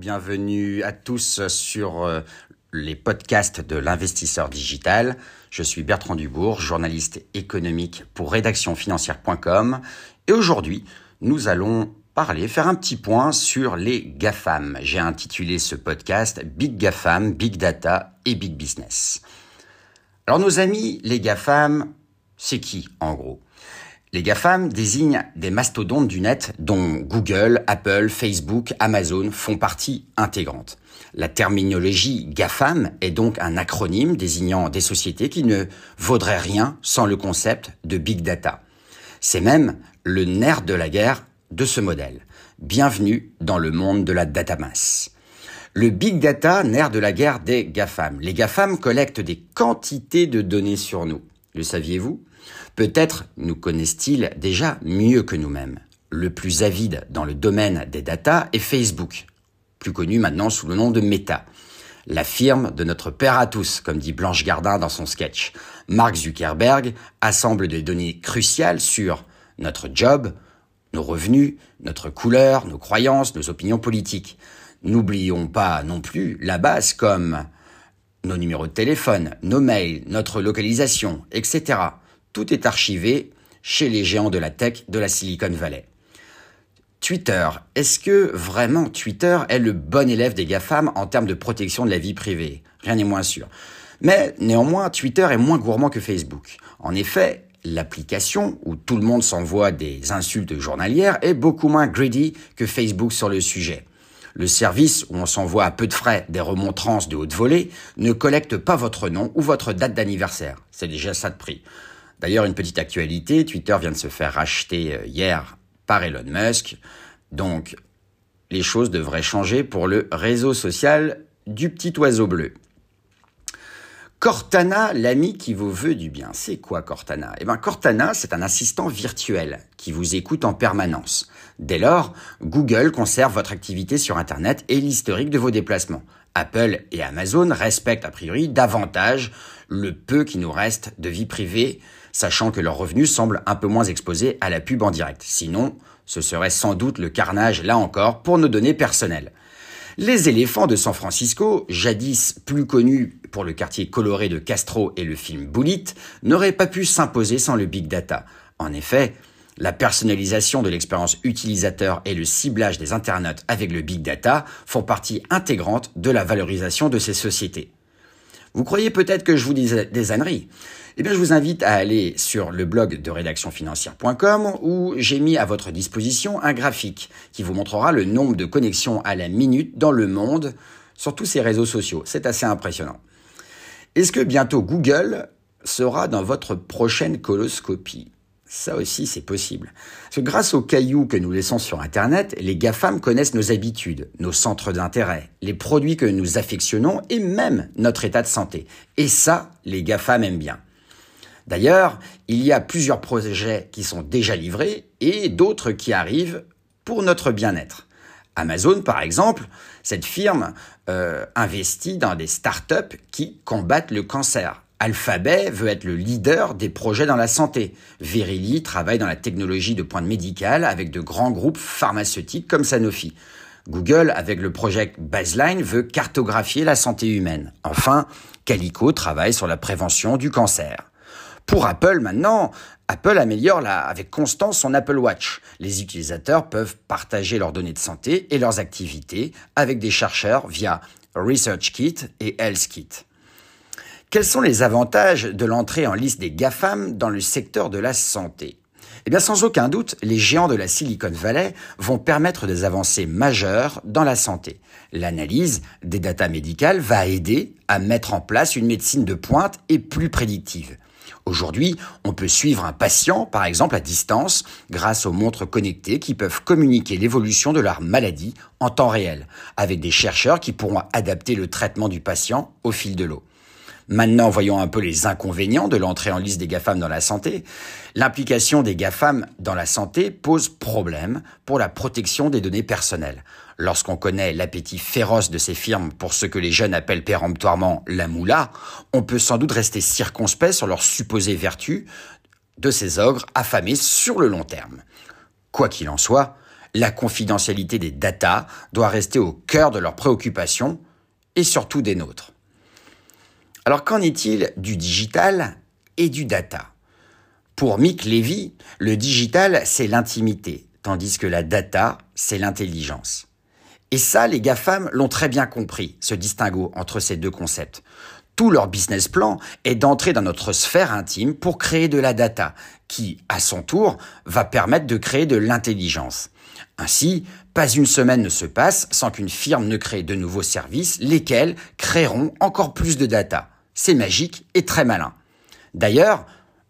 bienvenue à tous sur euh, les podcasts de l'investisseur digital. Je suis Bertrand Dubourg, journaliste économique pour rédactionfinancière.com et aujourd'hui, nous allons parler, faire un petit point sur les GAFAM. J'ai intitulé ce podcast Big GAFAM, Big Data et Big Business. Alors nos amis, les GAFAM, c'est qui en gros? Les GAFAM désignent des mastodontes du net dont Google, Apple, Facebook, Amazon font partie intégrante. La terminologie GAFAM est donc un acronyme désignant des sociétés qui ne vaudraient rien sans le concept de Big Data. C'est même le nerf de la guerre de ce modèle. Bienvenue dans le monde de la data mass. Le big data, nerf de la guerre des GAFAM. Les GAFAM collectent des quantités de données sur nous. Le saviez-vous? Peut-être nous connaissent-ils déjà mieux que nous-mêmes. Le plus avide dans le domaine des data est Facebook, plus connu maintenant sous le nom de Meta. La firme de notre père à tous, comme dit Blanche Gardin dans son sketch. Mark Zuckerberg assemble des données cruciales sur notre job, nos revenus, notre couleur, nos croyances, nos opinions politiques. N'oublions pas non plus la base comme nos numéros de téléphone, nos mails, notre localisation, etc. Tout est archivé chez les géants de la tech de la Silicon Valley. Twitter. Est-ce que vraiment Twitter est le bon élève des GAFAM en termes de protection de la vie privée? Rien n'est moins sûr. Mais néanmoins, Twitter est moins gourmand que Facebook. En effet, l'application où tout le monde s'envoie des insultes journalières est beaucoup moins greedy que Facebook sur le sujet. Le service où on s'envoie à peu de frais des remontrances de haute volée ne collecte pas votre nom ou votre date d'anniversaire. C'est déjà ça de prix. D'ailleurs, une petite actualité, Twitter vient de se faire racheter euh, hier par Elon Musk. Donc, les choses devraient changer pour le réseau social du petit oiseau bleu. Cortana, l'ami qui vous veut du bien. C'est quoi Cortana? Eh bien, Cortana, c'est un assistant virtuel qui vous écoute en permanence. Dès lors, Google conserve votre activité sur Internet et l'historique de vos déplacements. Apple et Amazon respectent a priori davantage le peu qui nous reste de vie privée sachant que leurs revenus semblent un peu moins exposés à la pub en direct. Sinon, ce serait sans doute le carnage, là encore, pour nos données personnelles. Les éléphants de San Francisco, jadis plus connus pour le quartier coloré de Castro et le film Bullet, n'auraient pas pu s'imposer sans le big data. En effet, la personnalisation de l'expérience utilisateur et le ciblage des internautes avec le big data font partie intégrante de la valorisation de ces sociétés. Vous croyez peut-être que je vous dis des âneries? Eh bien, je vous invite à aller sur le blog de rédactionfinancière.com où j'ai mis à votre disposition un graphique qui vous montrera le nombre de connexions à la minute dans le monde sur tous ces réseaux sociaux. C'est assez impressionnant. Est-ce que bientôt Google sera dans votre prochaine coloscopie? Ça aussi, c'est possible. Grâce aux cailloux que nous laissons sur Internet, les GAFAM connaissent nos habitudes, nos centres d'intérêt, les produits que nous affectionnons et même notre état de santé. Et ça, les GAFAM aiment bien. D'ailleurs, il y a plusieurs projets qui sont déjà livrés et d'autres qui arrivent pour notre bien-être. Amazon, par exemple, cette firme euh, investit dans des startups qui combattent le cancer. Alphabet veut être le leader des projets dans la santé. Verily travaille dans la technologie de pointe médicale avec de grands groupes pharmaceutiques comme Sanofi. Google, avec le projet Baseline, veut cartographier la santé humaine. Enfin, Calico travaille sur la prévention du cancer. Pour Apple maintenant, Apple améliore avec constance son Apple Watch. Les utilisateurs peuvent partager leurs données de santé et leurs activités avec des chercheurs via ResearchKit et HealthKit. Quels sont les avantages de l'entrée en liste des GAFAM dans le secteur de la santé? Eh bien, sans aucun doute, les géants de la Silicon Valley vont permettre des avancées majeures dans la santé. L'analyse des datas médicales va aider à mettre en place une médecine de pointe et plus prédictive. Aujourd'hui, on peut suivre un patient, par exemple à distance, grâce aux montres connectées qui peuvent communiquer l'évolution de leur maladie en temps réel, avec des chercheurs qui pourront adapter le traitement du patient au fil de l'eau. Maintenant, voyons un peu les inconvénients de l'entrée en liste des GAFAM dans la santé. L'implication des GAFAM dans la santé pose problème pour la protection des données personnelles. Lorsqu'on connaît l'appétit féroce de ces firmes pour ce que les jeunes appellent péremptoirement la moula, on peut sans doute rester circonspect sur leur supposée vertu de ces ogres affamés sur le long terme. Quoi qu'il en soit, la confidentialité des data doit rester au cœur de leurs préoccupations et surtout des nôtres. Alors qu'en est-il du digital et du data? Pour Mick Levy, le digital, c'est l'intimité, tandis que la data, c'est l'intelligence. Et ça, les GAFAM l'ont très bien compris, ce distinguo entre ces deux concepts. Tout leur business plan est d'entrer dans notre sphère intime pour créer de la data, qui, à son tour, va permettre de créer de l'intelligence. Ainsi, pas une semaine ne se passe sans qu'une firme ne crée de nouveaux services, lesquels créeront encore plus de data. C'est magique et très malin. D'ailleurs,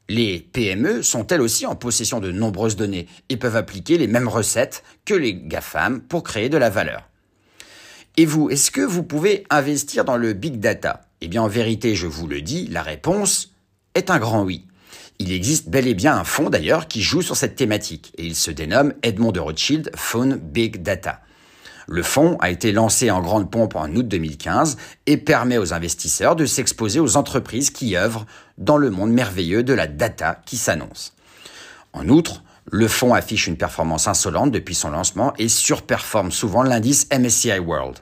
les PME sont elles aussi en possession de nombreuses données et peuvent appliquer les mêmes recettes que les GAFAM pour créer de la valeur. Et vous, est-ce que vous pouvez investir dans le big data? Eh bien, en vérité, je vous le dis, la réponse est un grand oui. Il existe bel et bien un fonds d'ailleurs qui joue sur cette thématique et il se dénomme Edmond de Rothschild Fund Big Data. Le fonds a été lancé en grande pompe en août 2015 et permet aux investisseurs de s'exposer aux entreprises qui œuvrent dans le monde merveilleux de la data qui s'annonce. En outre, le fonds affiche une performance insolente depuis son lancement et surperforme souvent l'indice MSCI World.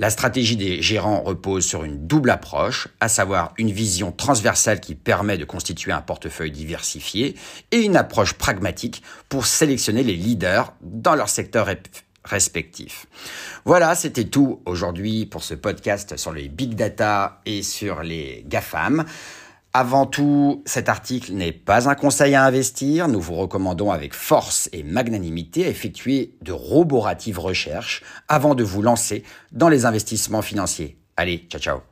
La stratégie des gérants repose sur une double approche, à savoir une vision transversale qui permet de constituer un portefeuille diversifié et une approche pragmatique pour sélectionner les leaders dans leur secteur respectif. Voilà, c'était tout aujourd'hui pour ce podcast sur les big data et sur les GAFAM. Avant tout, cet article n'est pas un conseil à investir. Nous vous recommandons avec force et magnanimité à effectuer de roboratives recherches avant de vous lancer dans les investissements financiers. Allez, ciao ciao